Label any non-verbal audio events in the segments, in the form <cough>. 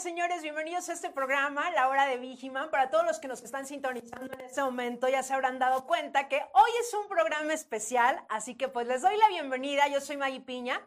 señores. Bienvenidos a este programa, La Hora de Vigiman. Para todos los que nos están sintonizando en este momento, ya se habrán dado cuenta que hoy es un programa especial, así que pues les doy la bienvenida. Yo soy Maggie Piña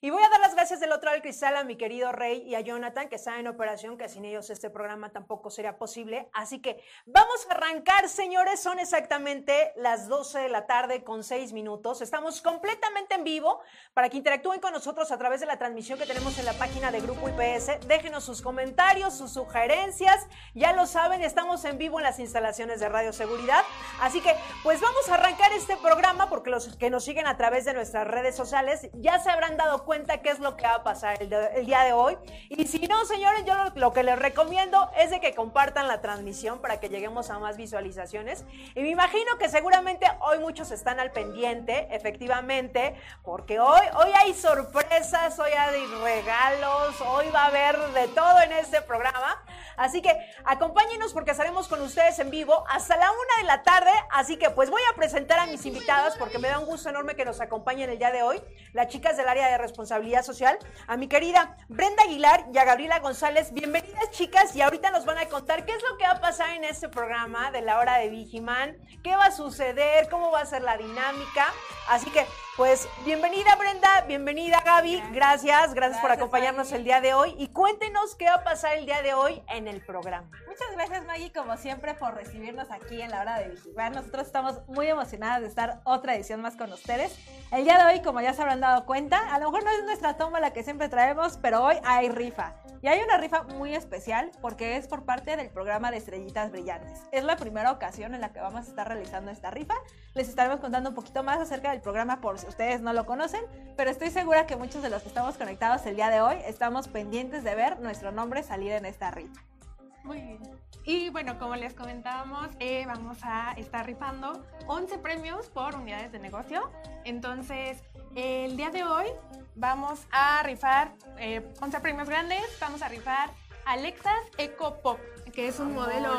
y voy a dar las gracias del otro lado del cristal a mi querido Rey y a Jonathan, que están en operación, que sin ellos este programa tampoco sería posible. Así que vamos a arrancar, señores. Son exactamente las 12 de la tarde con 6 minutos. Estamos completamente en vivo para que interactúen con nosotros a través de la transmisión que tenemos en la página de Grupo IPS. Déjenos sus comentarios, sus sugerencias. Ya lo saben, estamos en vivo en las instalaciones de Radio Seguridad. Así que, pues vamos a arrancar este programa porque los que nos siguen a través de nuestras redes sociales ya se habrán dado cuenta qué es lo que va a pasar el, el día de hoy. Y si no, señores, yo lo, lo que les recomiendo es de que compartan la transmisión para que lleguemos a más visualizaciones. Y me imagino que seguramente hoy muchos están al pendiente, efectivamente, porque hoy, hoy hay sorpresas, hoy hay regalos, hoy va a haber de todo en este programa. Así que acompáñenos porque estaremos con ustedes en vivo hasta la una de la tarde. Así que pues voy a presentar a mis invitadas porque me da un gusto enorme que nos acompañen el día de hoy. Las chicas del área de responsabilidad social. A mi querida Brenda Aguilar y a Gabriela González. Bienvenidas chicas y ahorita nos van a contar qué es lo que va a pasar en este programa de la hora de Vigiman. ¿Qué va a suceder? ¿Cómo va a ser la dinámica? Así que pues bienvenida Brenda, bienvenida Gaby. Gracias, gracias, por acompañarnos Maggie. el día de hoy. Y cuéntenos qué va a pasar el día de hoy en el programa. Muchas gracias Maggie, como siempre, por recibirnos aquí en la hora de vigilar. Nosotros estamos muy emocionadas de estar otra edición más con ustedes. El día de hoy, como ya se habrán dado cuenta, a lo mejor no es nuestra toma la que siempre traemos, pero hoy hay rifa. Y hay una rifa muy especial porque es por parte del programa de Estrellitas Brillantes. Es la primera ocasión en la que vamos a estar realizando esta rifa. Les estaremos contando un poquito más acerca del programa por si ustedes no lo conocen, pero estoy segura que muchos de los que estamos conectados el día de hoy estamos pendientes de ver nuestro nombre salir en esta rifa. Muy bien. Y bueno, como les comentábamos, eh, vamos a estar rifando 11 premios por unidades de negocio. Entonces, el día de hoy vamos a rifar eh, 11 premios grandes. Vamos a rifar Alexas Eco Pop, que es un modelo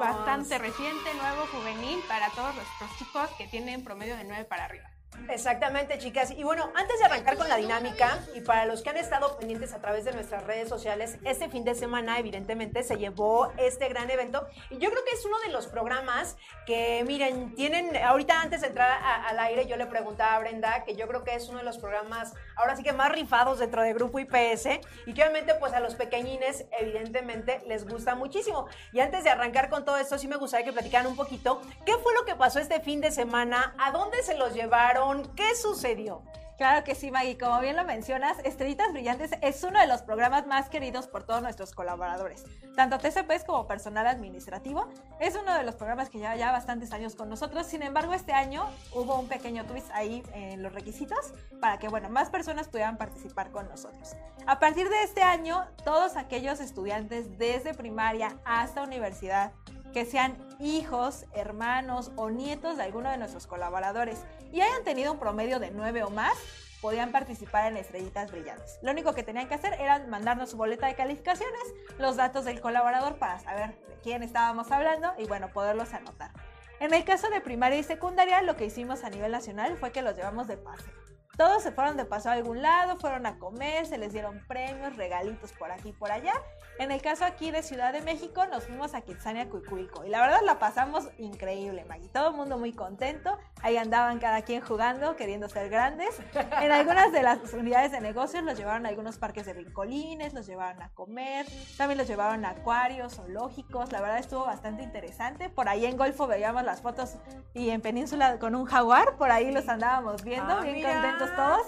bastante reciente, nuevo, juvenil, para todos nuestros chicos que tienen promedio de 9 para arriba. Exactamente, chicas. Y bueno, antes de arrancar con la dinámica, y para los que han estado pendientes a través de nuestras redes sociales, este fin de semana evidentemente se llevó este gran evento. Y yo creo que es uno de los programas que, miren, tienen, ahorita antes de entrar al aire, yo le preguntaba a Brenda que yo creo que es uno de los programas, ahora sí que más rifados dentro de Grupo IPS, y que obviamente pues a los pequeñines evidentemente les gusta muchísimo. Y antes de arrancar con todo esto, sí me gustaría que platicaran un poquito qué fue lo que pasó este fin de semana, a dónde se los llevaron, qué sucedió. Claro que sí, Maggie. Como bien lo mencionas, Estrellitas Brillantes es uno de los programas más queridos por todos nuestros colaboradores, tanto TCPs como personal administrativo. Es uno de los programas que lleva ya bastantes años con nosotros. Sin embargo, este año hubo un pequeño twist ahí en los requisitos para que, bueno, más personas pudieran participar con nosotros. A partir de este año, todos aquellos estudiantes desde primaria hasta universidad que sean hijos, hermanos o nietos de alguno de nuestros colaboradores y hayan tenido un promedio de 9 o más, podían participar en Estrellitas Brillantes. Lo único que tenían que hacer era mandarnos su boleta de calificaciones, los datos del colaborador para saber de quién estábamos hablando y bueno, poderlos anotar. En el caso de primaria y secundaria, lo que hicimos a nivel nacional fue que los llevamos de pase. Todos se fueron de paso a algún lado, fueron a comer, se les dieron premios, regalitos por aquí y por allá. En el caso aquí de Ciudad de México, nos fuimos a Kitsania, Cuicuilco. Y la verdad la pasamos increíble, Maggie. Todo el mundo muy contento. Ahí andaban cada quien jugando, queriendo ser grandes. En algunas de las unidades de negocios los llevaron a algunos parques de brincolines, los llevaron a comer, también los llevaron a acuarios, zoológicos. La verdad estuvo bastante interesante. Por ahí en Golfo veíamos las fotos y en Península con un jaguar, por ahí los andábamos viendo, Ah, bien mira. contentos todos.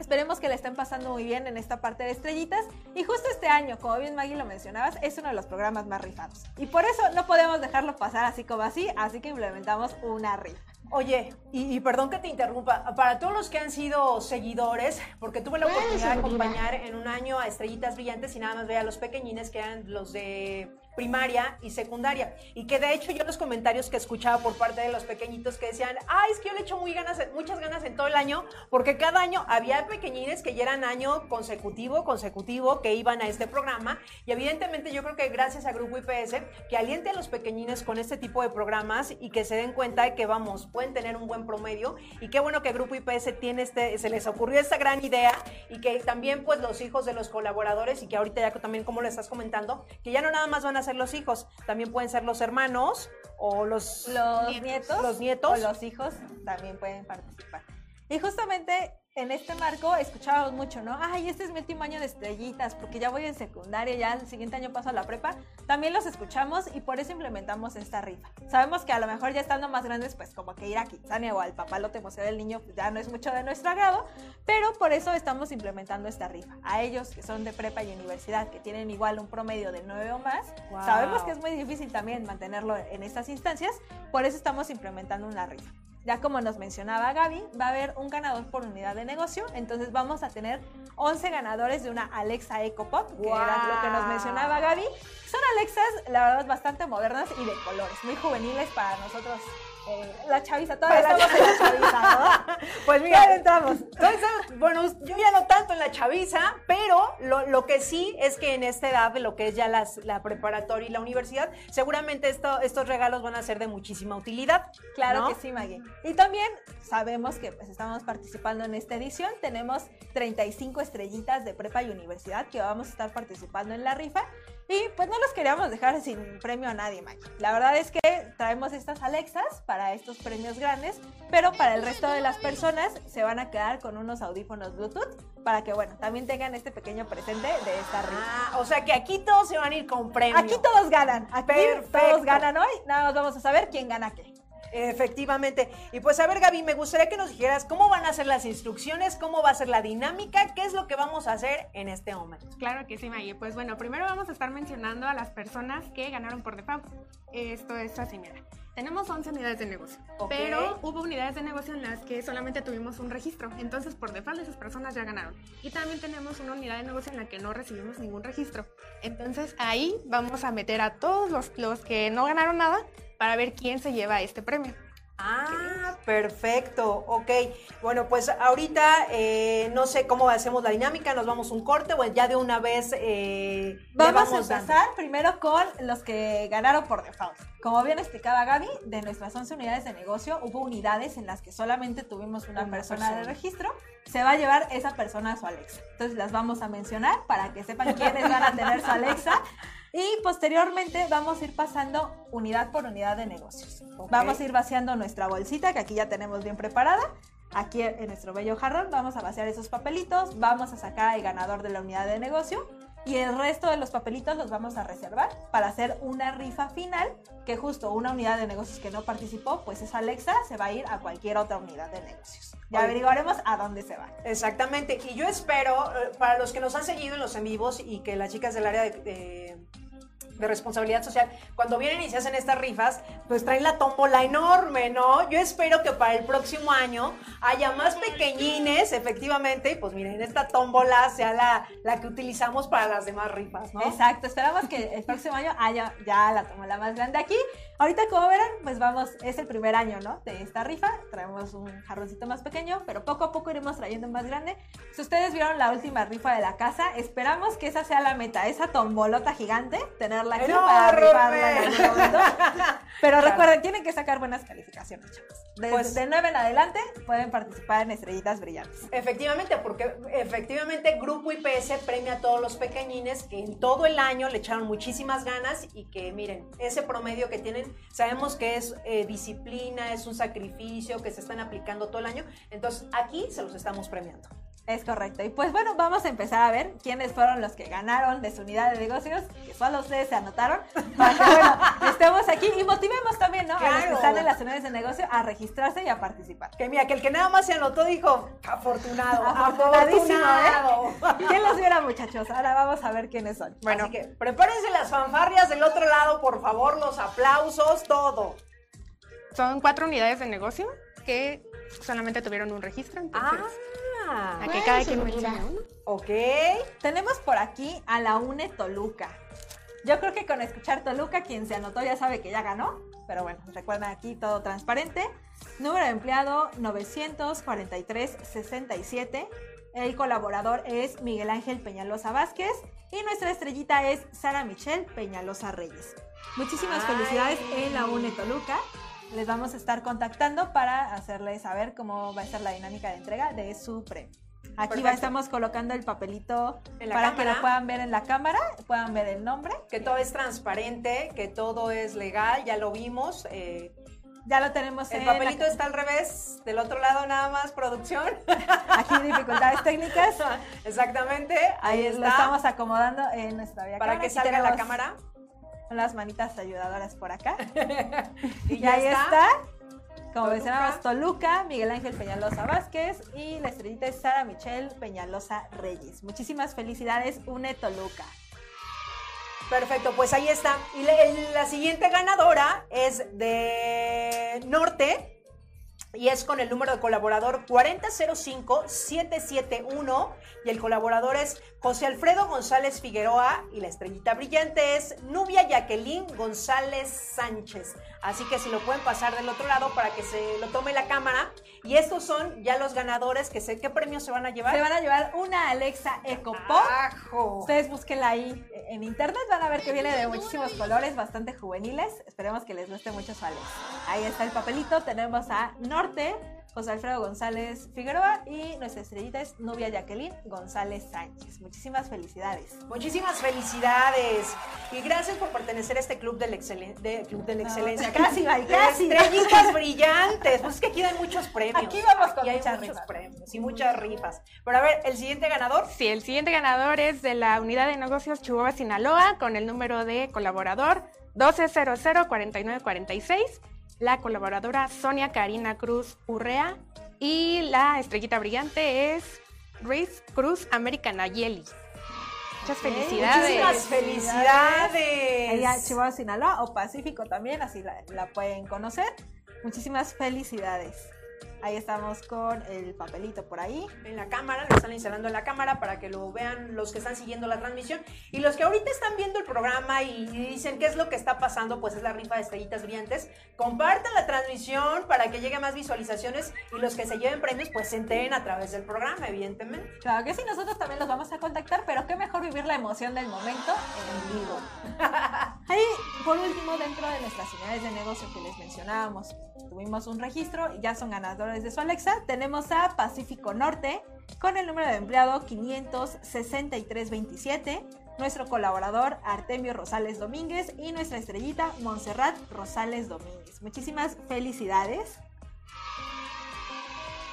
Esperemos que le estén pasando muy bien en esta parte de estrellitas. Y justo este año, como bien Maggie lo mencionabas, es uno de los programas más rifados. Y por eso no podemos dejarlo pasar así como así, así que implementamos una rifa. Oye, y, y perdón que te interrumpa, para todos los que han sido seguidores, porque tuve la oportunidad de acompañar en un año a Estrellitas Brillantes y nada más veía a los pequeñines que eran los de primaria y secundaria. Y que de hecho yo los comentarios que escuchaba por parte de los pequeñitos que decían, ay, es que yo le echo muy ganas, muchas ganas en todo el año, porque cada año había pequeñines que ya eran año consecutivo, consecutivo, que iban a este programa. Y evidentemente yo creo que gracias a Grupo IPS, que aliente a los pequeñines con este tipo de programas y que se den cuenta de que, vamos, pueden tener un buen promedio. Y qué bueno que Grupo IPS tiene este, se les ocurrió esta gran idea y que también pues los hijos de los colaboradores y que ahorita ya también como lo estás comentando, que ya no nada más van a ser los hijos, también pueden ser los hermanos o los, Los nietos, los nietos. o los hijos también pueden participar. Y justamente en este marco escuchábamos mucho, ¿no? Ay, este es mi último año de estrellitas, porque ya voy en secundaria, ya el siguiente año paso a la prepa. También los escuchamos y por eso implementamos esta rifa. Sabemos que a lo mejor ya estando más grandes, pues como que ir a Kitsania o al papalote museo del niño, pues ya no es mucho de nuestro agrado, pero por eso estamos implementando esta rifa. A ellos que son de prepa y universidad, que tienen igual un promedio de 9 o más, Wow. sabemos que es muy difícil también mantenerlo en estas instancias, por eso estamos implementando una rifa. Ya como nos mencionaba Gaby, va a haber un ganador por unidad de negocio, entonces vamos a tener 11 ganadores de una Alexa Eco Pop, que era lo que nos mencionaba Gaby. Son Alexas, la verdad, bastante modernas y de colores, muy juveniles para nosotros. Eh, la chaviza, todavía Para la estamos en la chaviza, ¿no? <laughs> Pues mira, entramos. Entonces, bueno, yo ya no tanto en la chaviza, pero lo, lo que sí es que en esta edad, lo que es ya las, la preparatoria y la universidad, seguramente esto, estos regalos van a ser de muchísima utilidad. Claro ¿no? que sí, Maggie. Y también sabemos que pues, estamos participando en esta edición. Tenemos 35 estrellitas de prepa y universidad que vamos a estar participando en la rifa. Y pues no los queríamos dejar sin premio a nadie, Maggie. La verdad es que traemos estas Alexas para estos premios grandes, pero para el resto de las personas se van a quedar con unos audífonos Bluetooth para que, bueno, también tengan este pequeño presente de esta rifa. Ah, o sea que aquí todos se van a ir con premio. Aquí todos ganan, aquí Perfecto. todos ganan hoy, nada más vamos a saber quién gana qué. Efectivamente. Y pues a ver, Gaby, me gustaría que nos dijeras cómo van a ser las instrucciones, cómo va a ser la dinámica, qué es lo que vamos a hacer en este momento. Claro que sí, Maggie. Pues bueno, primero vamos a estar mencionando a las personas que ganaron por default. Esto es así, mira. Tenemos 11 unidades de negocio, Ok. pero hubo unidades de negocio en las que solamente tuvimos un registro. Entonces, por default, esas personas ya ganaron. Y también tenemos una unidad de negocio en la que no recibimos ningún registro. Entonces, ahí vamos a meter a todos los, los que no ganaron nada para ver quién se lleva este premio. Ah, perfecto, ok. Bueno, pues ahorita eh, no sé cómo hacemos la dinámica, nos vamos un corte o ya de una vez eh, le Vamos, a dando? empezar primero con los que ganaron por default. Como bien explicaba Gaby, de nuestras 11 unidades de negocio, hubo unidades en las que solamente tuvimos una, Una persona, de persona. registro. Se va a llevar esa persona a su Alexa. Entonces las vamos a mencionar para que sepan quiénes van a tener su Alexa. <laughs> Y posteriormente vamos a ir pasando unidad por unidad de negocios. Vamos a ir vaciando nuestra bolsita, que aquí ya tenemos bien preparada. Aquí en nuestro bello jarrón vamos a vaciar esos papelitos, vamos a sacar al ganador de la unidad de negocio y el resto de los papelitos los vamos a reservar para hacer una rifa final que justo una unidad de negocios que no participó, pues esa Alexa se va a ir a cualquier otra unidad de negocios. Ya Oye. averiguaremos a dónde se va. Exactamente, y yo espero, eh, para los que nos han seguido en los en vivos y que las chicas del área de, de- de responsabilidad social, cuando vienen y se hacen estas rifas, pues traen la tómbola enorme, ¿no? Yo espero que para el próximo año haya más pequeñines, efectivamente, y pues miren, esta tómbola sea la, la que utilizamos para las demás rifas, ¿no? Exacto, esperamos que el próximo año haya ya la tomola más grande aquí. Ahorita, como verán, pues vamos, es el primer año, ¿no? De esta rifa. Traemos un jarroncito más pequeño, pero poco a poco iremos trayendo más grande. Si ustedes vieron la última rifa de la casa, esperamos que esa sea la meta, esa tombolota gigante, tenerla aquí para rifarla en algún momento. Pero recuerden, tienen que sacar buenas calificaciones, chavos. Desde Pues- de 9 en adelante pueden participar en estrellitas brillantes. Efectivamente, porque efectivamente Grupo IPS premia a todos los pequeñines que en todo el año le echaron muchísimas ganas y que miren, ese promedio que tienen, sabemos que es eh, disciplina, es un sacrificio que se están aplicando todo el año, entonces aquí se los estamos premiando. Es correcto. Y pues bueno, vamos a empezar a ver quiénes fueron los que ganaron de su unidad de negocios, que solo ustedes se anotaron, para que bueno, <laughs> estemos aquí y motivemos también, ¿no? A los que están en las unidades de negocio a registrarse y a participar. Que mira, que el que nada más se anotó dijo, afortunado, Afortunadísimo, afortunado. ¿Quién los viera, muchachos? Ahora vamos a ver quiénes son. Bueno, Así que prepárense las fanfarrias del otro lado, por favor, los aplausos, todo. Son cuatro unidades de negocio que solamente tuvieron un registro. Entonces, Ah, a que cada quien mencione uno. ok. Tenemos por aquí a la UNE Toluca. Yo creo que con escuchar Toluca, quien se anotó ya sabe que ya ganó. Pero bueno, recuerden aquí todo transparente. Número de empleado 943-67. El colaborador es Miguel Ángel Peñalosa Vázquez. Y nuestra estrellita es Sara Michelle Peñalosa Reyes. Muchísimas Ay. felicidades en la UNE Toluca. Les vamos a estar contactando para hacerles saber cómo va a ser la dinámica de entrega de su premio. Aquí va, estamos colocando el papelito para que cámara. lo puedan ver en la cámara, puedan ver el nombre. Que todo es transparente, que todo es legal, ya lo vimos. eh, Ya lo tenemos el en papelito la- está al revés, del otro lado nada más, producción. <laughs> aquí dificultades técnicas. Exactamente, ahí, Ahí está. lo estamos acomodando en nuestra vía para cámara. que salga la tenemos Las manitas ayudadoras por acá. <laughs> Y ya ahí está. Como Toluca. mencionamos, Toluca, Miguel Ángel Peñalosa Vázquez y la estrellita es Sara Michelle Peñalosa Reyes. Muchísimas felicidades, UNE Toluca. Perfecto, pues ahí está. Y la, la siguiente ganadora es de Norte y es con el número de colaborador 4005-771 y el colaborador es José Alfredo González Figueroa y la estrellita brillante es Nubia Jacqueline González Sánchez. Así que si lo pueden pasar del otro lado para que se lo tome la cámara. Y estos son ya los ganadores que sé qué premios se van a llevar. Se van a llevar una Alexa Eco Pop. Ajo. Ustedes búsquenla ahí en internet, van a ver que viene de muchísimos colores, bastante juveniles. Esperemos que les guste mucho su Alex. Ahí está el papelito, tenemos a Norte, José Alfredo González Figueroa y nuestra estrellita es Nubia Jacqueline González Sánchez. Muchísimas felicidades. Muchísimas felicidades y gracias por pertenecer a este club de la, excelen- de, club de la No, excelencia. casi, <laughs> De casi. Estrellitas brillantes. Pues es que aquí dan muchos premios. Aquí vamos con Aquí hay muchas muchos rifas. premios y muchas rifas. Pero a ver, el siguiente ganador. Sí, el siguiente ganador es de la unidad de negocios Chihuahua Sinaloa con el número de colaborador 12004946, la colaboradora Sonia Karina Cruz Urrea y la estrellita brillante es Ruiz Cruz América Nayeli. Muchas felicidades. Muchísimas felicidades. Ahí a Chihuahua, Sinaloa o Pacífico también, así la, la pueden conocer. Muchísimas felicidades. Ahí estamos con el papelito por ahí. en la cámara, lo están instalando en la cámara para que lo vean los que están siguiendo la transmisión. Y los que ahorita están viendo el programa y dicen qué es lo que está pasando, pues es la rifa de estrellitas brillantes. Compartan la transmisión para que llegue más visualizaciones y los que se lleven premios, pues se enteren a través del programa, evidentemente. Claro que sí, nosotros también los vamos a contactar, pero qué mejor vivir la emoción del momento en vivo. <laughs> Ahí, por último, dentro de nuestras unidades de negocio que les mencionábamos, tuvimos un registro y ya son ganadores de su Alexa. Tenemos a Pacífico Norte con el número de empleado 56327, nuestro colaborador Artemio Rosales Domínguez y nuestra estrellita Montserrat Rosales Domínguez. Muchísimas felicidades.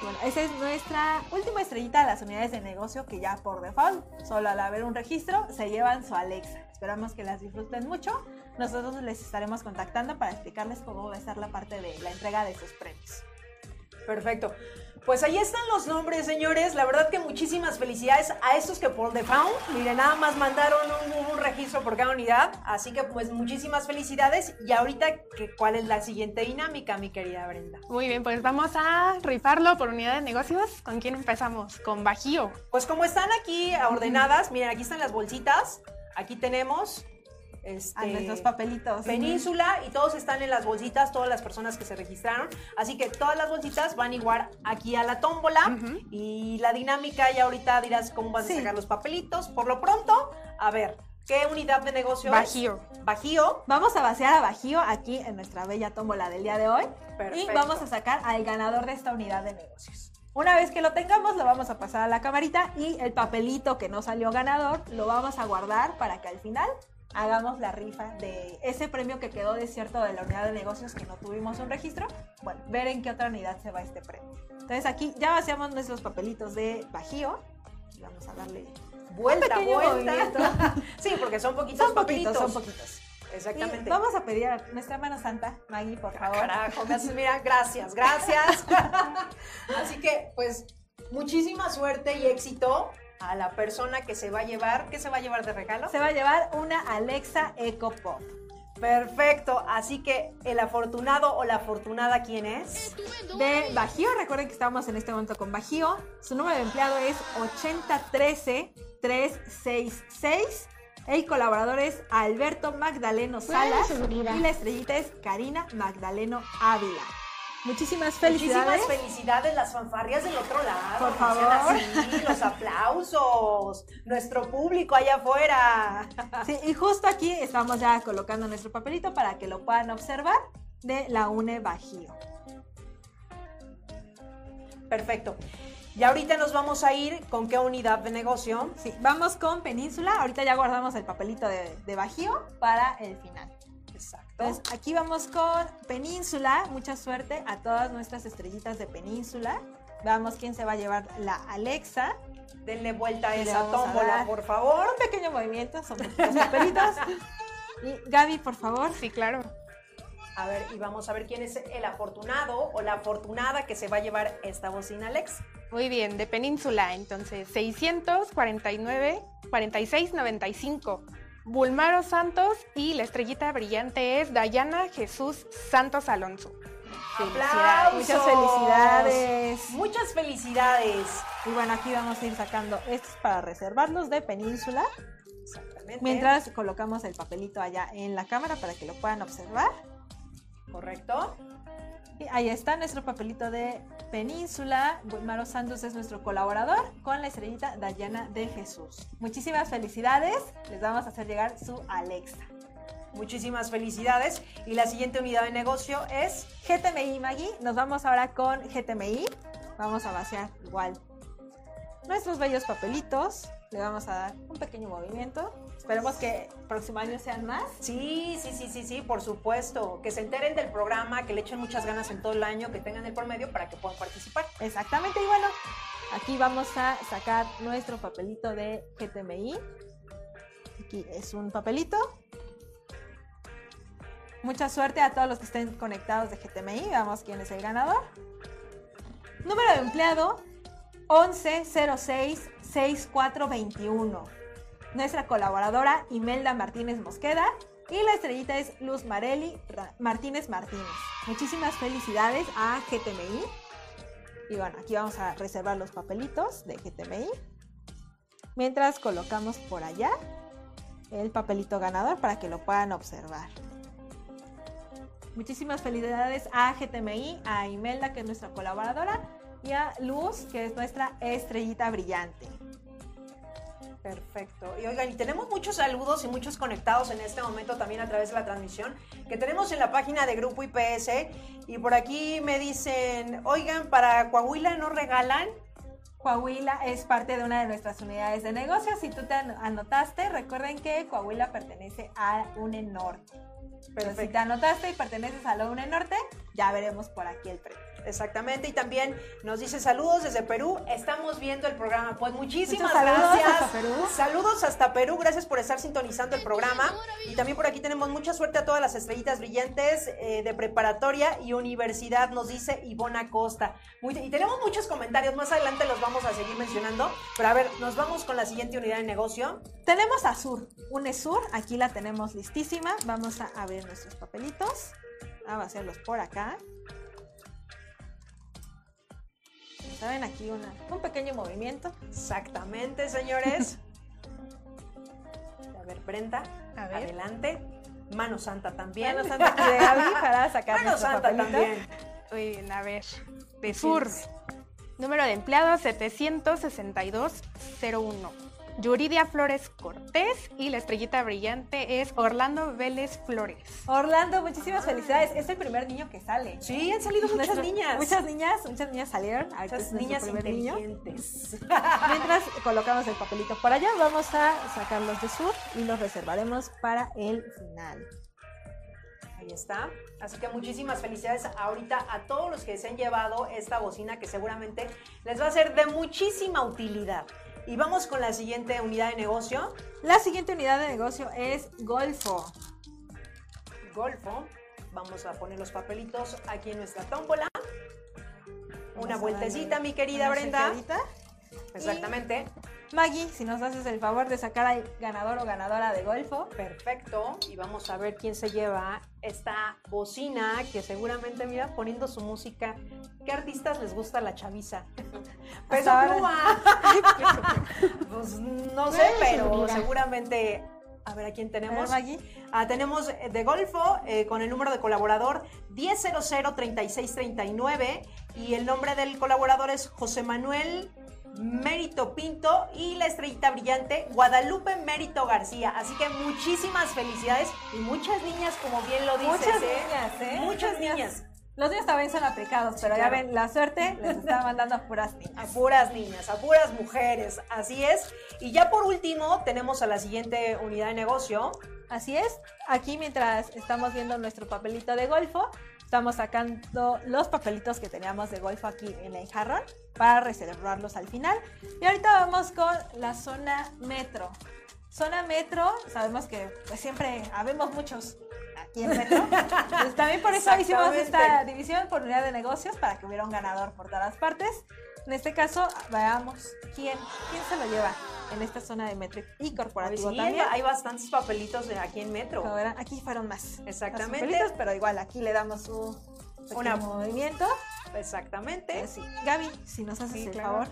Bueno, esa es nuestra última estrellita de las unidades de negocio que ya por default, solo al haber un registro, se llevan su Alexa. Esperamos que las disfruten mucho. Nosotros les estaremos contactando para explicarles cómo va a ser la parte de la entrega de sus premios. Perfecto. Pues ahí están los nombres, señores. La verdad que muchísimas felicidades a estos que por default, miren, nada más mandaron un, un registro por cada unidad. Así que pues muchísimas felicidades. Y ahorita, ¿qué- ¿cuál es la siguiente dinámica, mi querida Brenda? Muy bien, pues vamos a rifarlo por unidad de negocios. ¿Con quién empezamos? Con Bajío. Pues como están aquí ordenadas, miren, aquí están las bolsitas. Aquí tenemos este, A nuestros papelitos. Península y todos están en las bolsitas, todas las personas que se registraron. Así que todas las bolsitas van igual aquí a la tómbola. Ujú. Y la dinámica, ya ahorita dirás cómo vas Sí. a sacar los papelitos. Por lo pronto, a ver, ¿qué unidad de negocio Bajío. es? Bajío. Vamos a vaciar a Bajío aquí en nuestra bella tómbola del día de hoy. Perfecto. Y vamos a sacar al ganador de esta unidad de negocios. Una vez que lo tengamos, lo vamos a pasar a la camarita y el papelito que no salió ganador lo vamos a guardar para que al final hagamos la rifa de ese premio que quedó desierto de la unidad de negocios que no tuvimos un registro. Bueno, ver en qué otra unidad se va este premio. Entonces aquí ya vaciamos nuestros papelitos de bajío. Y vamos a darle Vuelta, vuelta. <laughs> sí, porque son poquitos Son poquitos, papelitos. son poquitos. Exactamente. Y vamos a pedir a nuestra mano santa, Maggie, por Ah, favor. Carajo, <laughs> mira, gracias, gracias. <laughs> Así que, pues, muchísima suerte y éxito a la persona que se va a llevar. ¿Qué se va a llevar de regalo? Se va a llevar una Alexa Echo Pop. Perfecto. Así que el afortunado o la afortunada, ¿quién es? De Bajío, recuerden que estamos en este momento con Bajío. Su número de empleado es 8013366. El colaborador es Alberto Magdaleno Salas. Y la estrellita es Karina Magdaleno Ávila. Muchísimas felicidades. Muchísimas felicidades, las fanfarrias del otro lado. Por favor. así, los aplausos, nuestro público allá afuera. Sí, y justo aquí estamos ya colocando nuestro papelito para que lo puedan observar de la UNE Bajío. Perfecto. Y ahorita nos vamos a ir con qué unidad de negocio. Sí, vamos con Península. Ahorita ya guardamos el papelito de, de Bajío para el final. Exacto. Entonces, aquí vamos con Península. Mucha suerte a todas nuestras estrellitas de Península. Veamos quién se va a llevar la Alexa. Denle vuelta a esa a tómbola, dar. por favor. Un pequeño movimiento, son los papelitos. Y Gaby, por favor. Sí, claro. A ver, y vamos a ver quién es el afortunado o la afortunada que se va a llevar esta bocina Alex. Muy bien, de Península, entonces 649 4695. Bulmaro Santos y la estrellita brillante es Dayana Jesús Santos Alonso. ¡Aplausos! Muchas felicidades. Muchas felicidades. Y bueno, aquí vamos a ir sacando estos para reservarlos de Península. Exactamente. Mientras colocamos el papelito allá en la cámara para que lo puedan observar. Correcto. Y ahí está nuestro papelito de Península. Maro Santos es nuestro colaborador con la estrellita Dayana de Jesús. Muchísimas felicidades. Les vamos a hacer llegar su Alexa. Muchísimas felicidades. Y la siguiente unidad de negocio es GTMI Maggie. Nos vamos ahora con GTMI. Vamos a vaciar igual nuestros bellos papelitos. Le vamos a dar un pequeño movimiento. Esperemos que el próximo año sean más. Sí, sí, sí, sí, sí, por supuesto. Que se enteren del programa, que le echen muchas ganas en todo el año, que tengan el promedio para que puedan participar. Exactamente, y bueno, aquí vamos a sacar nuestro papelito de GTMI. Aquí es un papelito. Mucha suerte a todos los que estén conectados de GTMI. Veamos quién es el ganador. Número de empleado 1106-6421. Nuestra colaboradora Imelda Martínez Mosqueda. Y la estrellita es Luz Mareli Ra- Martínez Martínez. Muchísimas felicidades a GTMI. Y bueno, aquí vamos a reservar los papelitos de GTMI. Mientras colocamos por allá el papelito ganador para que lo puedan observar. Muchísimas felicidades a GTMI, a Imelda, que es nuestra colaboradora, y a Luz, que es nuestra estrellita brillante. Perfecto. Y oigan, y tenemos muchos saludos y muchos conectados en este momento también a través de la transmisión que tenemos en la página de Grupo IPS. Y por aquí me dicen, oigan, para Coahuila no regalan. Coahuila es parte de una de nuestras unidades de negocio. Si tú te an- anotaste, recuerden que Coahuila pertenece a UNE Norte. Pero si te anotaste y perteneces a la UNE Norte, ya veremos por aquí el premio. Exactamente. Y también nos dice saludos desde Perú. Estamos viendo el programa. Pues muchísimas Muchos saludos gracias. hasta Perú. Saludos hasta Perú. Gracias por estar sintonizando el programa. Y también por aquí tenemos mucha suerte a todas las estrellitas brillantes eh, de preparatoria y universidad, nos dice Ivona Costa. Muy- y tenemos muchos comentarios. Más adelante los vamos a seguir mencionando. Pero a ver, nos vamos con la siguiente unidad de negocio. Tenemos a Sur, UNE Sur, aquí la tenemos listísima. Vamos a abrir nuestros papelitos, a vaciarlos por acá. ¿Saben? Aquí una, un pequeño movimiento. Exactamente, señores. <laughs> A ver, Brenda, A ver. adelante. Mano Santa también. Mano Santa aquí de Gaby <laughs> para sacar Mano Santa papelito. también. Muy bien, a ver. De Sur. Número de empleados 762-01. Yuridia Flores Cortés y la estrellita brillante es Orlando Vélez Flores. Orlando, muchísimas felicidades. Es el primer niño que sale. Sí, han salido muchas Nuestro- niñas. Muchas niñas, muchas niñas salieron. Muchas niñas primer niño. inteligentes. <laughs> Mientras colocamos el papelito por allá, vamos a sacarlos de sur y los reservaremos para el final. Ahí está. Así que muchísimas felicidades ahorita a todos los que se han llevado esta bocina que seguramente les va a ser de muchísima utilidad. Y vamos con la siguiente unidad de negocio, La siguiente unidad de negocio es Golfo. Golfo. Vamos a poner los papelitos aquí en nuestra tómbola. Una Vamos vueltecita, mi querida una Brenda. Exactamente. Maggie, si nos haces el favor de sacar al ganador o ganadora de Golfo. Perfecto. Y vamos a ver quién se lleva esta bocina que seguramente, mira, poniendo su música. ¿Qué artistas les gusta la chaviza? <laughs> Peso pluma. <laughs> pues no sé, pero seguramente. A ver, ¿a quién tenemos? Maggie. Ah, tenemos eh, de Golfo eh, con el número de colaborador 10003639 y el nombre del colaborador es José Manuel Mérito Pinto y la estrellita brillante Guadalupe Mérito García. Así que muchísimas felicidades y muchas niñas, como bien lo dices, Muchas ¿eh? niñas, ¿eh? Muchas niñas. Los niños también son aplicados, pero ya ven, la suerte les está mandando a puras A niñas. puras niñas, a puras mujeres, así es. Y ya por último tenemos a la siguiente unidad de negocio. Así es, aquí mientras estamos viendo nuestro papelito de golfo, estamos sacando los papelitos que teníamos de golfo aquí en el jarrón para reservarlos al final. Y ahorita vamos con la zona metro. Zona metro, sabemos que pues, siempre habemos muchos aquí en metro. <laughs> Pues, también por eso hicimos esta división por unidad de negocios para que hubiera un ganador por todas partes. En este caso, veamos quién, quién se lo lleva en esta zona de metro y Pues corporativo sí, también. hay bastantes papelitos de aquí en Metro. Aquí fueron más. Exactamente. papelitos, pero igual aquí le damos un Una- movimiento. Exactamente. Pues sí. Gaby, si nos haces Sí, el claro. favor.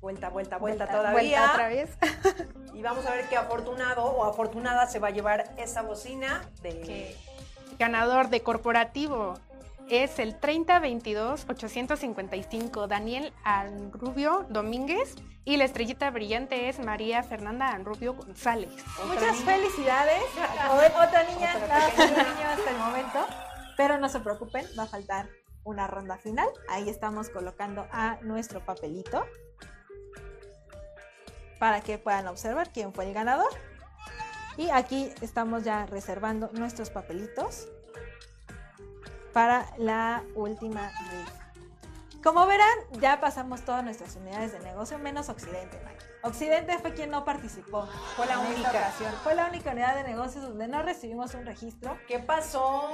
Vuelta, vuelta, vuelta, Vuelta, todavía. Vuelta otra vez. <laughs> Y vamos a ver qué afortunado o afortunada se va a llevar esta bocina de... que ganador de corporativo es el 3022-855 Daniel Anrubio Domínguez y la estrellita brillante es María Fernanda Anrubio González. Muchas felicidades. O- Otra niña, Otra niño hasta el momento. Pero no se preocupen, va a faltar una ronda final. Ahí estamos colocando a nuestro papelito para que puedan observar quién fue el ganador. Y aquí estamos ya reservando nuestros papelitos para la última rifa. Como verán, ya pasamos todas nuestras unidades de negocio, menos Occidente. Occidente fue quien no participó. Fue la única. ocasión. Fue la única unidad de negocios donde no recibimos un registro. ¿Qué pasó?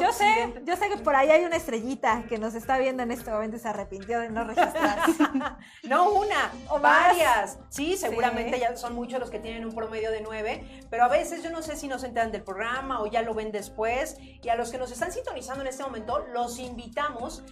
Yo sé, yo sé que por ahí hay una estrellita que nos está viendo en este momento y se arrepintió de no registrarse. <laughs> No una, O más. varias. Sí, seguramente Sí. ya son muchos los que tienen un promedio de nueve, pero a veces yo no sé si no se enteran del programa o ya lo ven después. Y a los que nos están sintonizando en este momento, los invitamos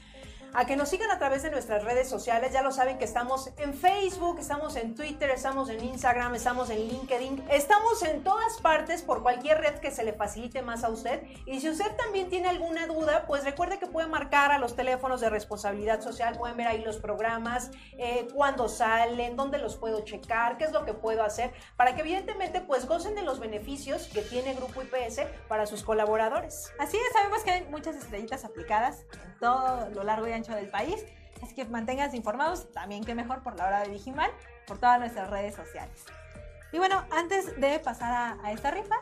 a que nos sigan a través de nuestras redes sociales. Ya lo saben que estamos en Facebook, estamos en Twitter, estamos en Instagram, estamos en LinkedIn, estamos en todas partes por cualquier red que se le facilite más a usted. Y si usted también tiene alguna duda, pues recuerde que puede marcar a los teléfonos de responsabilidad social, pueden ver ahí los programas, eh, cuándo salen, dónde los puedo checar, qué es lo que puedo hacer, para que evidentemente pues gocen de los beneficios que tiene Grupo IPS para sus colaboradores. Así es, sabemos que hay muchas estrellitas aplicadas en todo lo largo y ancho del país. Así que manténganse informados, también que mejor por la hora de Vigimal, por todas nuestras redes sociales. Y bueno, antes de pasar a, a esta rifa,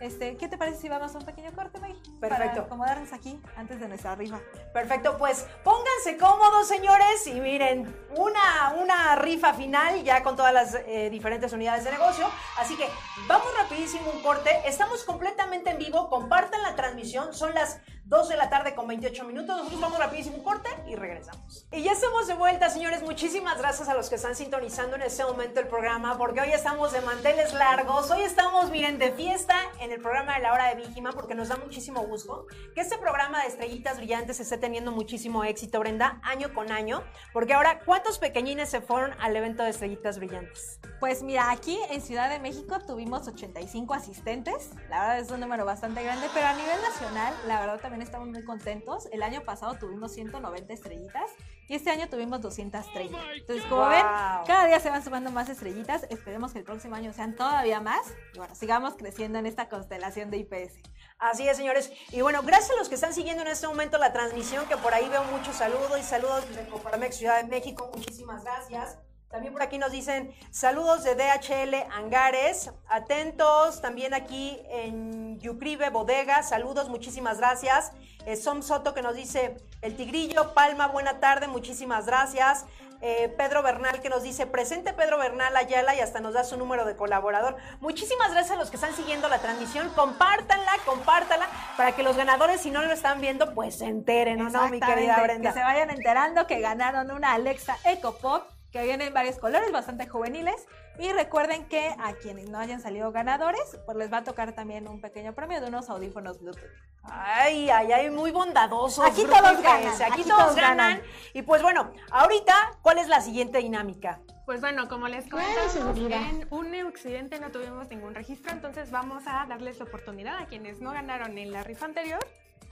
este, ¿qué te parece si vamos a un pequeño corte, Maggie? Para Perfecto. acomodarnos aquí antes de nuestra rifa. Perfecto, pues pónganse cómodos, señores, y miren, una, una rifa final ya con todas las eh, diferentes unidades de negocio. Así que vamos rapidísimo un corte. Estamos completamente en vivo, compartan la transmisión, son las 2 de la tarde con 28 minutos. Nosotros vamos rapidísimo un corte y regresamos. Y ya estamos de vuelta, señores. Muchísimas gracias a los que están sintonizando en este momento el programa, porque hoy estamos de manteles largos. Hoy estamos, miren, de fiesta en el programa de la hora de Víjima, porque nos da muchísimo gusto que este programa de estrellitas brillantes esté teniendo muchísimo éxito, Brenda, año con año. Porque ahora, ¿cuántos pequeñines se fueron al evento de estrellitas brillantes? Pues mira, aquí en Ciudad de México tuvimos 85 asistentes. La verdad es un número bastante grande, pero a nivel nacional, la verdad también también estamos muy contentos. El año pasado tuvimos 190 estrellitas y este año tuvimos 230. Entonces, como ven, Wow. cada día se van sumando más estrellitas. Esperemos que el próximo año sean todavía más. Y bueno, sigamos creciendo en esta constelación de IPS. Así es, señores. Y bueno, gracias a los que están siguiendo en este momento la transmisión, que por ahí veo muchos saludos y saludos de Coparmex Ciudad de México. Muchísimas gracias. También por aquí nos dicen saludos de DHL Angares. Atentos también aquí en Yucribe Bodega. Saludos, muchísimas gracias. Eh, Som Soto que nos dice el Tigrillo, Palma, buena tarde, muchísimas gracias. Eh, Pedro Bernal que nos dice, presente Pedro Bernal Ayala y hasta nos da su número de colaborador. Muchísimas gracias a los que están siguiendo la transmisión. Compártanla, compártanla para que los ganadores, si no lo están viendo, pues se enteren, ¿o no, mi querida Brenda? Que se vayan enterando que ganaron una Alexa Eco Pop que viene en varios colores, bastante juveniles. Y recuerden que a quienes no hayan salido ganadores, pues les va a tocar también un pequeño premio de unos audífonos Bluetooth. Ay, ay, ay, muy bondadosos. Aquí todos ganan, Aquí, aquí todos, todos ganan. ganan. Y pues bueno, ahorita, ¿cuál es la siguiente dinámica? Pues bueno, como les comentamos, en un accidente no tuvimos ningún registro, entonces vamos a darles la oportunidad a quienes no ganaron en la rifa anterior,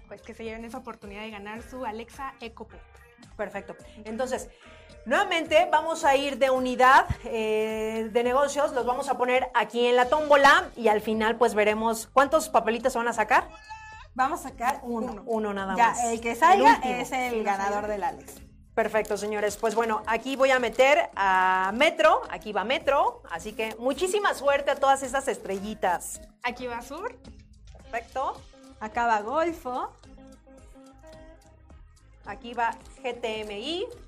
pues que se lleven esa oportunidad de ganar su Alexa Eco Pop. Perfecto. Entonces, nuevamente vamos a ir de unidad eh, de negocios, los vamos a poner aquí en la tómbola y al final pues veremos cuántos papelitos se van a sacar. Vamos a sacar uno. Uno nada Ya, más. el que salga es el ganador del Alex. Perfecto, señores. Pues bueno, aquí voy a meter a Metro, aquí va Metro, así que muchísima suerte a todas estas estrellitas. Aquí va Sur, Perfecto. Acá va Golfo. Aquí va GTMI.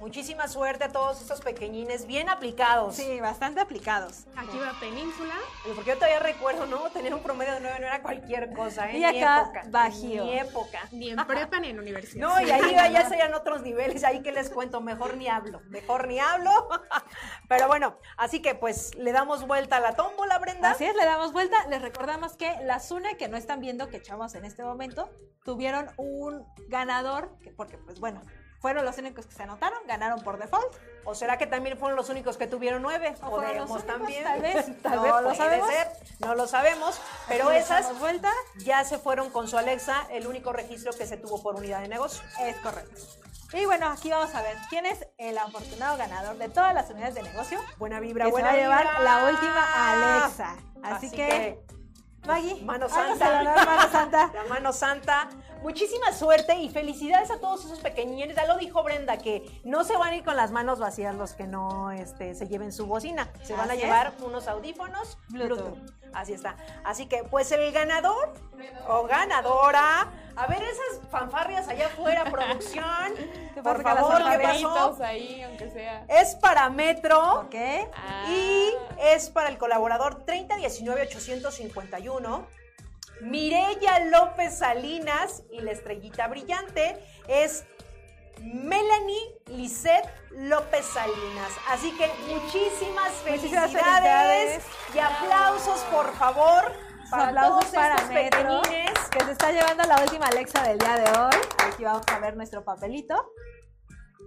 Muchísima suerte a todos estos pequeñines bien aplicados. Sí, bastante aplicados. aquí va Península, Porque yo todavía recuerdo, ¿no? Tener un promedio de 9 no era cualquier cosa, ¿eh? Y acá época. Bajío. Ni época. ni en prepa ni en universidad. No, y ahí ya- ya serían otros niveles, ahí que les cuento, mejor ni hablo, mejor ni hablo. <laughs> Pero bueno, así que pues le damos vuelta a la tómbola, Brenda. Así es, le damos vuelta. Les recordamos que la Zune que no están viendo que echamos en este momento, tuvieron un ganador, que- porque pues bueno, fueron los únicos que se anotaron, ganaron por default. ¿O será que también fueron los únicos que tuvieron nueve? ¿O los Podemos únicos? también. Tal vez, <laughs> Tal no vez lo sabemos. ser, no lo sabemos. Pero esas vuelta. ya se fueron con su Alexa, el único registro que se tuvo por unidad de negocio. Es correcto. Y bueno, aquí vamos a ver quién es el afortunado ganador de todas las unidades de negocio. Buena vibra, Que se buena va a llevar vibra. la última Alexa. Así, Así que, que, Maggie, Mano Santa. a ganar Mano Santa. La mano santa. Muchísima suerte y felicidades a todos esos pequeñines. Ya lo dijo Brenda, que no se van a ir con las manos vacías los que no este, se lleven su bocina. Se van a es. llevar unos audífonos Bluetooth. Bluetooth. Así está. Así que, pues el ganador o ganadora. A ver esas fanfarrias allá afuera, <laughs> producción. ¿Qué Por favor, ¿qué pasó? Favoritos ahí, aunque sea. Es para Metro. ¿Ok? Ah. Y es para el colaborador 3019-851. Mireya López Salinas y la estrellita brillante es Melanie Lisette López Salinas. Así que muchísimas felicidades. y aplausos, por favor, para aplausos para Metro. Que se está llevando la última Alexa del día de hoy. Aquí vamos a ver nuestro papelito.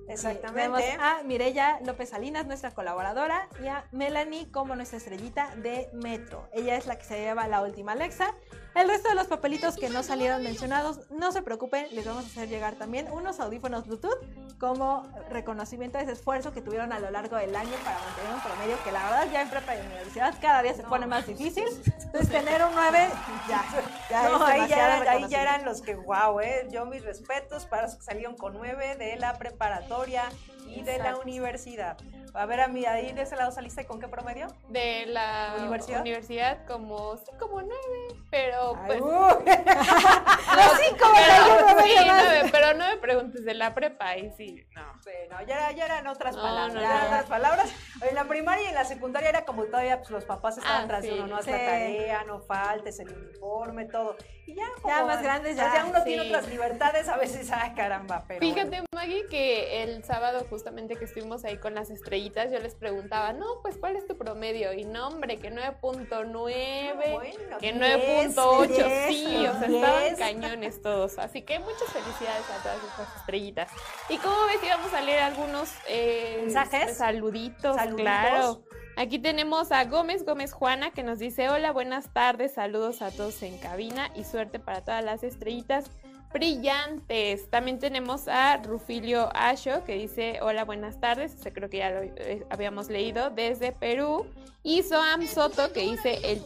Exactamente. a Mireya López Salinas, nuestra colaboradora, y a Melanie como nuestra estrellita de Metro. Ella es la que se lleva la última Alexa. El resto de los papelitos que no salieron mencionados, no se preocupen, les vamos a hacer llegar también unos audífonos Bluetooth como reconocimiento de ese esfuerzo que tuvieron a lo largo del año para mantener un promedio que la verdad ya en prepa y universidad cada día se pone más difícil. Entonces tener un 9 ya, <laughs> ya No, ahí ya, ahí ya eran los que, wow, eh. Yo mis respetos para los que salieron con nueve de la preparatoria y de la universidad. A ver, a mí, ahí de ese lado saliste con qué promedio? De la ¿Universidad? universidad, como, sí, como nueve, pero pues... Uh, <laughs> no, hay un pero, sí, nueve, pero no me preguntes de la prepa, y sí, no. Bueno, ya, era- ya eran otras No, palabras, no, ya eran no. otras palabras. En la primaria y en la secundaria era como todavía pues, los papás estaban Ah, tras de sí. uno, no haz Sí. la tarea, no faltes, el uniforme, todo. Y ya, como, Ya más grandes, ya, Ya uno tiene sí. otras libertades, a veces, ay, caramba, pero bueno. Fíjate, Maggie, que el sábado justamente que estuvimos ahí con las estrellitas, yo les preguntaba, no, pues, ¿cuál es tu promedio? Y no, hombre, que 9.9, Bueno, que 10, 9.8, 10, sí, o sea, 10. estaban cañones todos. Así que muchas felicidades a todas estas estrellitas. ¿Y cómo ves? Íbamos a leer algunos eh, ¿Mensajes? Saluditos, Saluditos. claro. Aquí tenemos a Gómez Gómez Juana que nos dice hola, buenas tardes, saludos a todos en cabina y suerte para todas las estrellitas brillantes. También tenemos a Rufilio Asho que dice hola, buenas tardes, ese creo que ya lo eh, habíamos leído, desde Perú. Y Soam Soto que dice el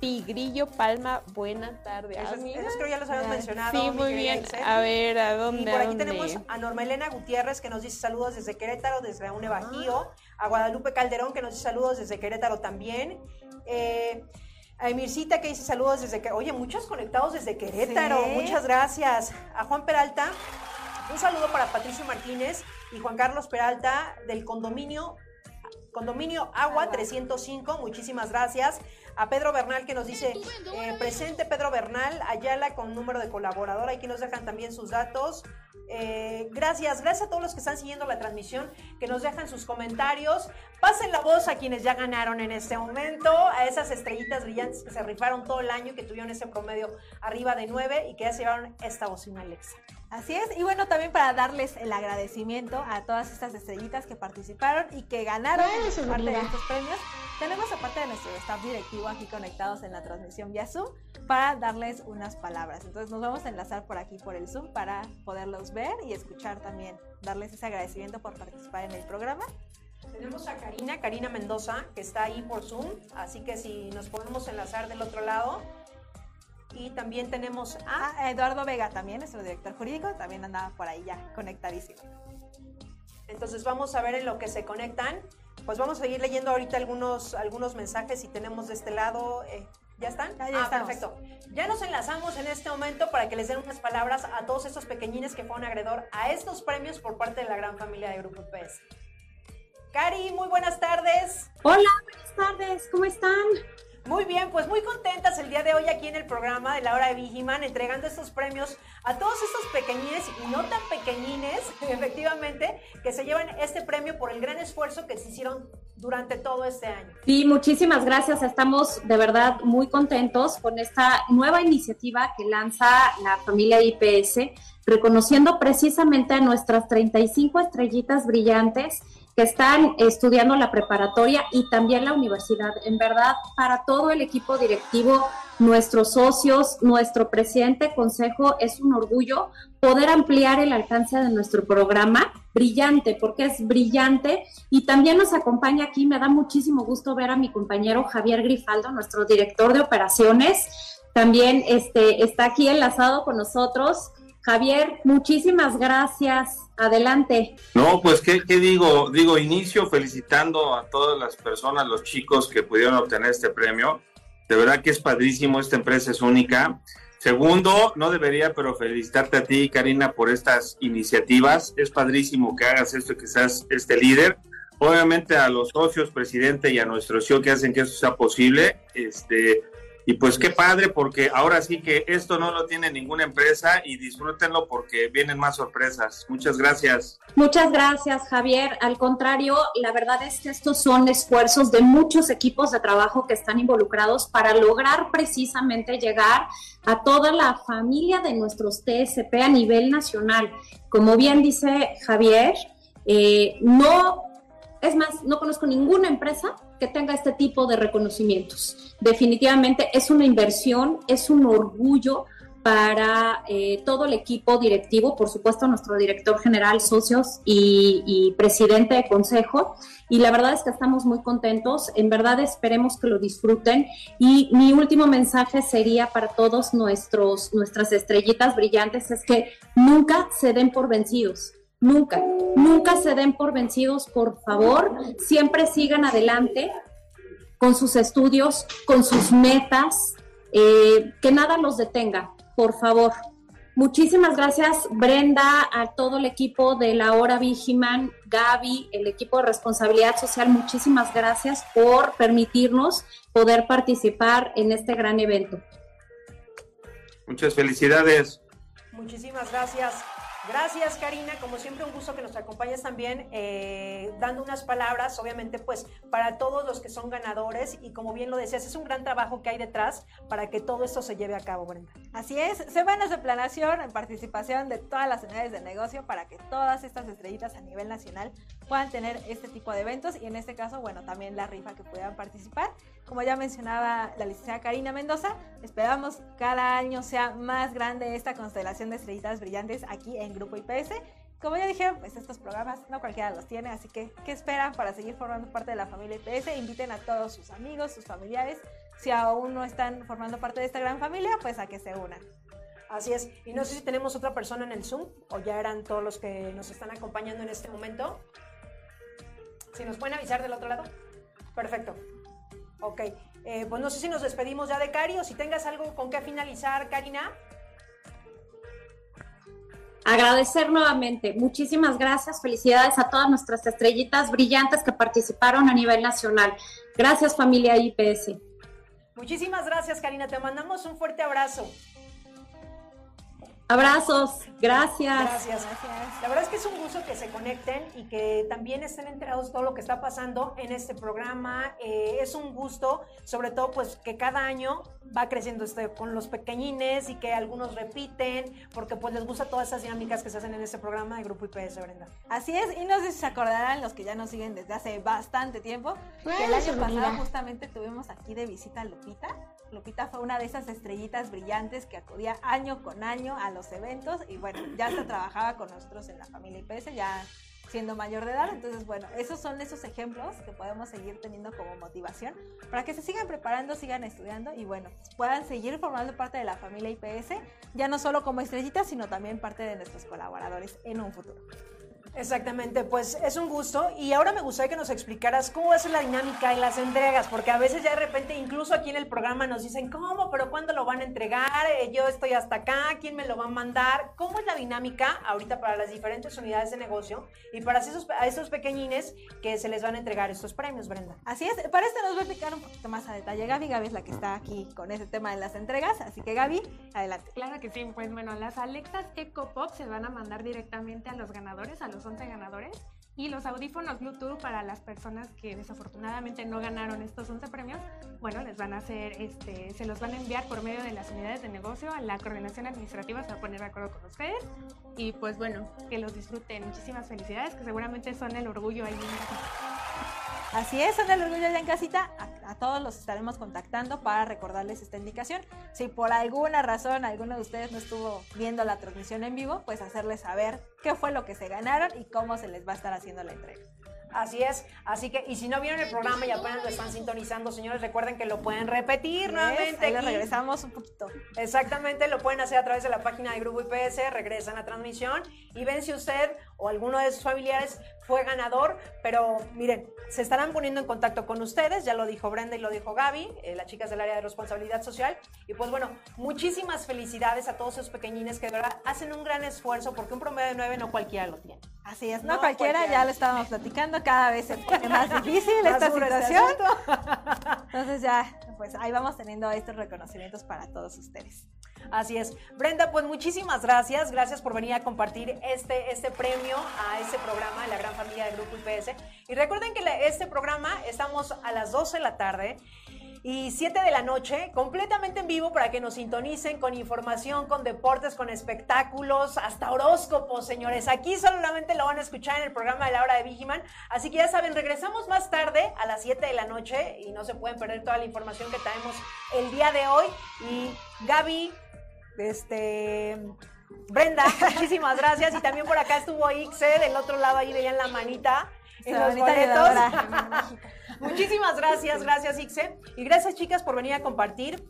Tigrillo Palma, buena tarde. Esos, Ah, esos creo ya los habíamos mencionado. Sí, muy bien. A ver, ¿a dónde? Y por aquí dónde? tenemos a Norma Elena Gutiérrez que nos dice saludos desde Querétaro, desde la UNE Bajío. A Guadalupe Calderón que nos dice saludos desde Querétaro también. Eh, a Emircita que dice saludos desde que Oye, muchos conectados desde Querétaro. Sí. Muchas gracias. A Juan Peralta, un saludo para Patricio Martínez y Juan Carlos Peralta del condominio. Condominio Agua 305, muchísimas gracias. A Pedro Bernal que nos dice, eh, presente Pedro Bernal, Ayala con número de colaborador, aquí nos dejan también sus datos. Eh, gracias, gracias a todos los que están siguiendo la transmisión, que nos dejan sus comentarios. Pasen la voz a quienes ya ganaron en este momento, a esas estrellitas brillantes que se rifaron todo el año, que tuvieron ese promedio arriba de 9 y que ya se llevaron esta bocina Alexa. Así es, y bueno, también para darles el agradecimiento a todas estas estrellitas que participaron y que ganaron parte de estos premios, tenemos aparte de nuestro staff directivo aquí conectados en la transmisión vía Zoom para darles unas palabras. Entonces nos vamos a enlazar por aquí por el Zoom para poderlos ver y escuchar también, darles ese agradecimiento por participar en el programa. Tenemos a Karina, Karina Mendoza, que está ahí por Zoom, así que si nos podemos enlazar del otro lado. Y también tenemos a... Ah, Eduardo Vega también, nuestro director jurídico, también andaba por ahí ya conectadísimo. Entonces vamos a ver en lo que se conectan. Pues vamos a seguir leyendo ahorita algunos, algunos mensajes y tenemos de este lado... eh, ¿Ya están? Ya, ya ah, perfecto. Ya nos enlazamos en este momento para que les den unas palabras a todos estos pequeñines que fueron agredor a estos premios por parte de la gran familia de Grupo PS. Cari, muy buenas tardes. Hola, buenas tardes, ¿cómo están? Muy bien, pues muy contentas el día de hoy aquí en el programa de la hora de Vigiman, entregando estos premios a todos estos pequeñines y no tan pequeñines, <laughs> efectivamente, que se llevan este premio por el gran esfuerzo que se hicieron durante todo este año. Sí, muchísimas gracias. Estamos de verdad muy contentos con esta nueva iniciativa que lanza la familia IPS, reconociendo precisamente a nuestras 35 estrellitas brillantes que están estudiando la preparatoria y también la universidad. En verdad, para todo el equipo directivo, nuestros socios, nuestro presidente, consejo, es un orgullo poder ampliar el alcance de nuestro programa. Brillante, porque es brillante. Y también nos acompaña aquí, me da muchísimo gusto ver a mi compañero Javier Grifaldo, nuestro director de operaciones. También este, está aquí enlazado con nosotros. Javier, muchísimas gracias. Adelante. No, pues, ¿qué, digo? Digo, inicio felicitando a todas las personas, los chicos que pudieron obtener este premio. De verdad que es padrísimo, esta empresa es única. Segundo, no debería, pero felicitarte a ti, Karina, por estas iniciativas. Es padrísimo que hagas esto, que seas este líder. Obviamente a los socios, presidente y a nuestro CEO que hacen que esto sea posible. Este, y pues qué padre, porque ahora sí que esto no lo tiene ninguna empresa y disfrútenlo porque vienen más sorpresas. Muchas gracias. Muchas gracias, Javier. Al contrario, la verdad es que estos son esfuerzos de muchos equipos de trabajo que están involucrados para lograr precisamente llegar a toda la familia de nuestros TSP a nivel nacional. Como bien dice Javier, eh, no, es más, no conozco ninguna empresa que tenga este tipo de reconocimientos. Definitivamente es una inversión, es un orgullo para eh, todo el equipo directivo, por supuesto nuestro director general, socios y, y, presidente de consejo. Y la verdad es que estamos muy contentos, en verdad esperemos que lo disfruten. Y mi último mensaje sería para todos nuestros, nuestras estrellitas brillantes, es que nunca se den por vencidos. Nunca, nunca se den por vencidos, por favor, siempre sigan adelante con sus estudios, con sus metas, eh, que nada los detenga, por favor. Muchísimas gracias, Brenda, a todo el equipo de la Hora Vigiman, Gaby, el equipo de responsabilidad social, muchísimas gracias por permitirnos poder participar en este gran evento. Muchas felicidades. Muchísimas gracias. Gracias, Karina. Como siempre, un gusto que nos acompañes también, eh, dando unas palabras, obviamente, pues, para todos los que son ganadores. Y como bien lo decías, es un gran trabajo que hay detrás para que todo esto se lleve a cabo, Brenda. Así es, semanas de planeación en participación de todas las unidades de negocio para que todas estas estrellitas a nivel nacional puedan tener este tipo de eventos y en este caso, bueno, también la rifa que puedan participar. Como ya mencionaba la licenciada Karina Mendoza, esperamos cada año sea más grande esta constelación de estrellitas brillantes aquí en Grupo IPS. Como ya dije, pues estos programas no cualquiera los tiene, así que ¿qué esperan para seguir formando parte de la familia IPS? Inviten a todos sus amigos, sus familiares si aún no están formando parte de esta gran familia, pues a que se unan. Así es. Y no sé si tenemos otra persona en el Zoom o ya eran todos los que nos están acompañando en este momento. Si nos pueden avisar del otro lado. Perfecto. Ok. Eh, pues no sé si nos despedimos ya de Cari o si tengas algo con qué finalizar, Karina. Agradecer nuevamente. Muchísimas gracias. Felicidades a todas nuestras estrellitas brillantes que participaron a nivel nacional. Gracias familia IPS. Muchísimas gracias, Karina. Te mandamos un fuerte abrazo. Abrazos, gracias. gracias. La verdad es que es un gusto que se conecten y que también estén enterados de todo lo que está pasando en este programa. Eh, es un gusto, sobre todo, pues que cada año va creciendo este, con los pequeñines y que algunos repiten, porque pues les gusta todas esas dinámicas que se hacen en este programa de Grupo IPS, Brenda. Así es, y no sé si se acordarán los que ya nos siguen desde hace bastante tiempo, que el año pasado justamente tuvimos aquí de visita a Lupita. Lupita fue una de esas estrellitas brillantes que acudía año con año a los eventos y bueno, ya se trabajaba con nosotros en la familia IPS, ya siendo mayor de edad. Entonces, bueno, esos son esos ejemplos que podemos seguir teniendo como motivación para que se sigan preparando, sigan estudiando y bueno, puedan seguir formando parte de la familia IPS, ya no solo como estrellitas, sino también parte de nuestros colaboradores en un futuro. Exactamente, pues es un gusto y ahora me gustaría que nos explicaras cómo va a ser la dinámica en las entregas, porque a veces ya de repente incluso aquí en el programa nos dicen, ¿cómo? ¿Pero cuándo lo van a entregar? Eh, yo estoy hasta acá, ¿quién me lo va a mandar? ¿Cómo es la dinámica ahorita para las diferentes unidades de negocio y para esos, a esos pequeñines que se les van a entregar estos premios, Brenda? Así es, para esto nos va a explicar un poquito más a detalle Gaby, Gaby es la que está aquí con ese tema de las entregas, así que Gaby, adelante. Claro que sí, pues bueno, las Alexas Eco Pop se van a mandar directamente a los ganadores, a los 11 ganadores. Y los audífonos Bluetooth para las personas que desafortunadamente no ganaron estos 11 premios, bueno, les van a hacer, este, se los van a enviar por medio de las unidades de negocio a la coordinación administrativa, se va a poner de acuerdo con ustedes. Y pues bueno, que los disfruten. Muchísimas felicidades, que seguramente son el orgullo ahí Así es, son el orgullo ya en casita. Todos los estaremos contactando para recordarles esta indicación. Si por alguna razón alguno de ustedes no estuvo viendo la transmisión en vivo, pues hacerles saber qué fue lo que se ganaron y cómo se les va a estar haciendo la entrega. Así es, así que, y si no vieron el programa y apenas lo están sintonizando, señores, recuerden que lo pueden repetir nuevamente. Ahí regresamos un poquito. Exactamente, lo pueden hacer a través de la página de Grupo IPS, regresan a transmisión y ven si usted o alguno de sus familiares fue ganador, pero miren, se estarán poniendo en contacto con ustedes, ya lo dijo Brenda y lo dijo Gaby, eh, las chicas del área de responsabilidad social, y pues bueno, muchísimas felicidades a todos esos pequeñines que de verdad hacen un gran esfuerzo, porque un promedio de nueve no cualquiera lo tiene. Así es, no, cualquiera, ya lo estábamos platicando, cada vez es más <laughs> difícil esta este situación. Entonces ya, pues ahí vamos teniendo estos reconocimientos para todos ustedes. Así es. Brenda, pues muchísimas gracias. Gracias por venir a compartir este, este premio a este programa de la gran familia del Grupo IPS. Y recuerden que este programa estamos a las 12 de la tarde y 7 de la noche, completamente en vivo para que nos sintonicen con información, con deportes, con espectáculos, hasta horóscopos, señores. Aquí solamente lo van a escuchar en el programa de la hora de Vigiman. Así que ya saben, regresamos más tarde a las 7 de la noche y no se pueden perder toda la información que traemos el día de hoy. Y Gaby, este, Brenda, muchísimas gracias. Y también por acá estuvo Ixe, del otro lado ahí veían la manita en los boletos. <laughs> muchísimas gracias, gracias Ixe. Y gracias chicas por venir a compartir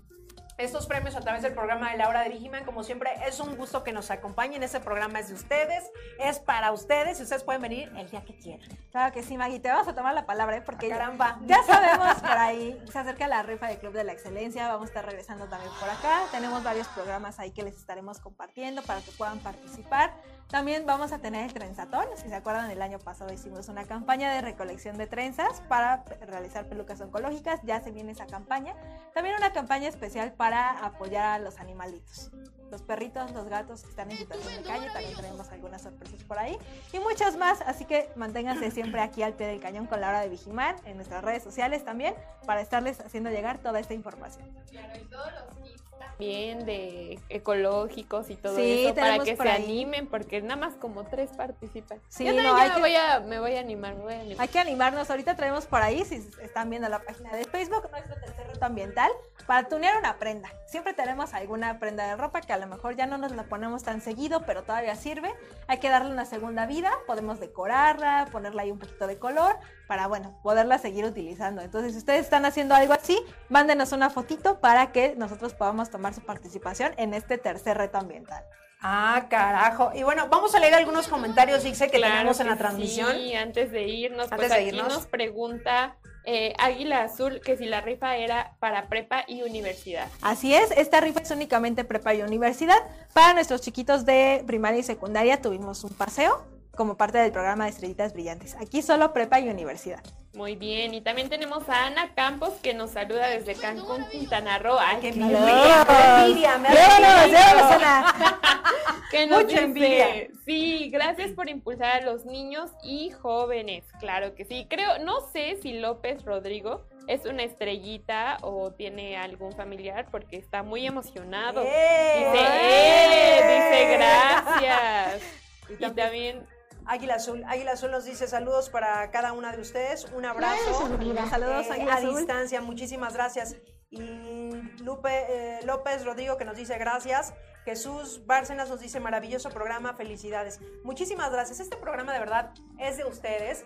estos premios a través del programa de la hora de Vigiman. Como siempre, es un gusto que nos acompañen. Ese programa es de ustedes, es para ustedes y ustedes pueden venir el día que quieran. Claro que sí, Maggie. Te vamos a tomar la palabra, ¿eh? porque ah, caramba. Ya, sabemos <laughs> por ahí, se acerca la rifa del Club de la Excelencia. Vamos a estar regresando también por acá. Tenemos varios programas ahí que les estaremos compartiendo para que puedan participar. También vamos a tener el trenzatón. Si se acuerdan, el año pasado hicimos una campaña de recolección de trenzas para realizar pelucas oncológicas. Ya se viene esa campaña. También una campaña especial para apoyar a los animalitos. Los perritos, los gatos que están en situación de calle, también tenemos algunas sorpresas por ahí y muchas más, así que manténganse siempre aquí al pie del cañón con la hora de Vigimar en nuestras redes sociales también para estarles haciendo llegar toda esta información. Claro, y todos los también de ecológicos y todo Sí, eso para que se ahí. animen porque nada más como tres participan. Sí, Yo también no, hay me que- voy a me voy a animar, me voy a animar. Hay que animarnos. Ahorita traemos por ahí, si están viendo la página de Facebook, nuestro tercer reto ambiental, para tunear una prenda. Siempre tenemos alguna prenda de ropa que a lo mejor ya no nos la ponemos tan seguido, pero todavía sirve. Hay que darle una segunda vida. Podemos decorarla, ponerle ahí un poquito de color para, bueno, poderla seguir utilizando. Entonces, si ustedes están haciendo algo así, mándenos una fotito para que nosotros podamos tomar su participación en este tercer reto ambiental. Ah, carajo. Y bueno, vamos a leer algunos comentarios, Ixe, que Claro tenemos en la transmisión. Sí, antes de irnos, Antes pues de aquí irnos. nos pregunta eh, Águila Azul que si la rifa era para prepa y universidad. Así es, esta rifa es únicamente prepa y universidad. Para nuestros chiquitos de primaria y secundaria tuvimos un paseo como parte del programa de Estrellitas Brillantes. Aquí solo prepa y universidad. Muy bien, y también tenemos a Ana Campos que nos saluda desde Cancún, Quintana Roo. Ay, ¡Qué qué envidia! ¡Qué envidia! Me ¡Llévanos, <laughs> nos Mucha envidia. Sí, gracias por impulsar a los niños y jóvenes. Claro que sí. Creo, no sé si López Rodrigo es una estrellita o tiene algún familiar porque está muy emocionado. ¡Eh! Dice, ¡eh! Dice gracias. <laughs> Y también Águila Azul. Águila Azul nos dice saludos para cada una de ustedes. Un abrazo. Saludos, Eh, a Azul. distancia, muchísimas gracias. Y Lupe eh, López Rodrigo que nos dice gracias. Jesús Bárcenas nos dice maravilloso programa, felicidades. Muchísimas gracias. Este programa de verdad es de ustedes.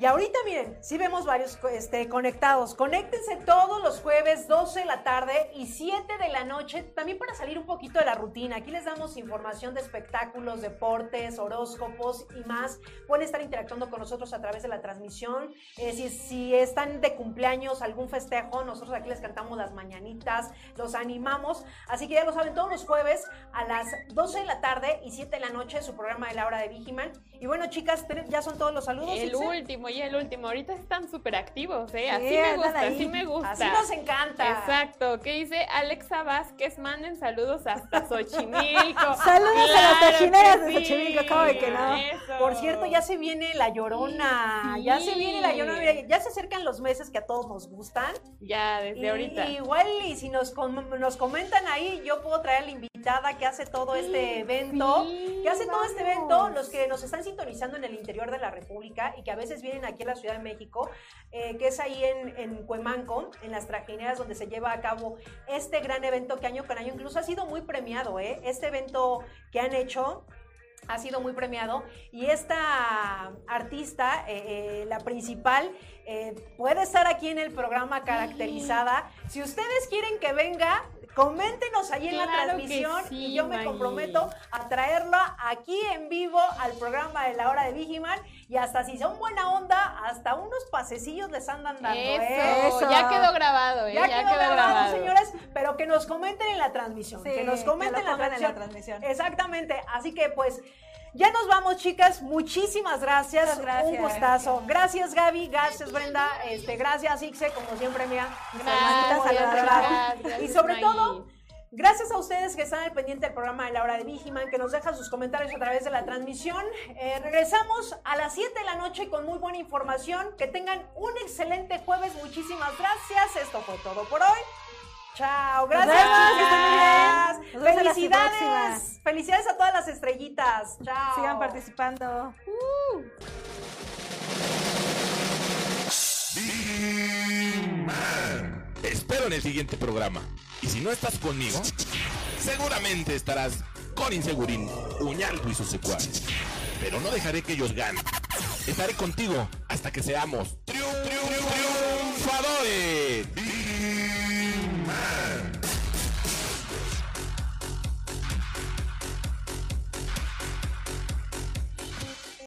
Y ahorita miren, sí vemos varios este, conectados. Conéctense todos los jueves, 12 de la tarde y 7 de la noche, también para salir un poquito de la rutina. Aquí les damos información de espectáculos, deportes, horóscopos y más. Pueden estar interactuando con nosotros a través de la transmisión. Eh, si, si están de cumpleaños, algún festejo, nosotros aquí les cantamos las mañanitas, los animamos. Así que ya lo saben, todos los jueves a las 12 de la tarde y 7 de la noche, su programa de la hora de Vigiman. Y bueno, chicas, ya son todos los saludos. el Ilse? último y el último. Ahorita están súper activos, ¿eh? Así Sí, me gusta, así me gusta. Así nos encanta. Exacto. ¿Qué dice Alexa Vázquez? Manden saludos hasta <laughs> Xochimilco. Saludos a las Claro tachineras de sí. Xochimilco, ¿cómo de que no? Eso. Por cierto, ya se viene la llorona. Sí. Ya se viene la llorona. Mira, ya se acercan los meses que a todos nos gustan. Ya, desde Y- ahorita. Igual, y si nos, com- nos comentan ahí, yo puedo traer a la invitada que hace todo este evento. Sí, que hace todo este vamos. evento, los que nos están sintonizando en el interior de la República y que a veces vienen aquí a la Ciudad de México, eh, que es ahí en, en Cuemanco, en las trajineras donde se lleva a cabo este gran evento que año con año incluso ha sido muy premiado, ¿eh? Este evento que han hecho ha sido muy premiado y esta artista, eh, la principal, eh, puede estar aquí en el programa caracterizada. Si ustedes quieren que venga, coméntenos ahí en la transmisión sí, y yo me Maggie. comprometo a traerla aquí en vivo al programa de la hora de Vigiman y hasta si son buena onda, hasta unos pasecillos les andan dando. Eso, ¿eh? Eso. ya quedó grabado, ¿eh? Ya, quedó, grabado, señores, pero que nos comenten en la transmisión. Sí, que nos que comenten lo en la en transmisión. Exactamente. Así que pues ya nos vamos, chicas. Muchísimas gracias. Un gustazo. Gracias, Gaby. Gracias, Brenda. Este, gracias, Ixe, como siempre, Gracias, gracias, Y sobre todo, Gracias a ustedes que están al pendiente del programa de la hora de Vigiman, que nos dejan sus comentarios a través de la transmisión. Eh, regresamos a las 7 de la noche con muy buena información. Que tengan un excelente jueves. Muchísimas gracias. Esto fue todo por hoy. Chao. Gracias. vemos, que estén muy chicas. bien. Nos vemos en la Felicidades. Felicidades a todas las estrellitas. Chao. Sigan participando. Man. Te espero en el siguiente programa. Y si no estás conmigo, seguramente estarás con Insegurín, Uñalco y sus secuaces. Pero no dejaré que ellos ganen. Estaré contigo hasta que seamos triun- triun- triunfadores.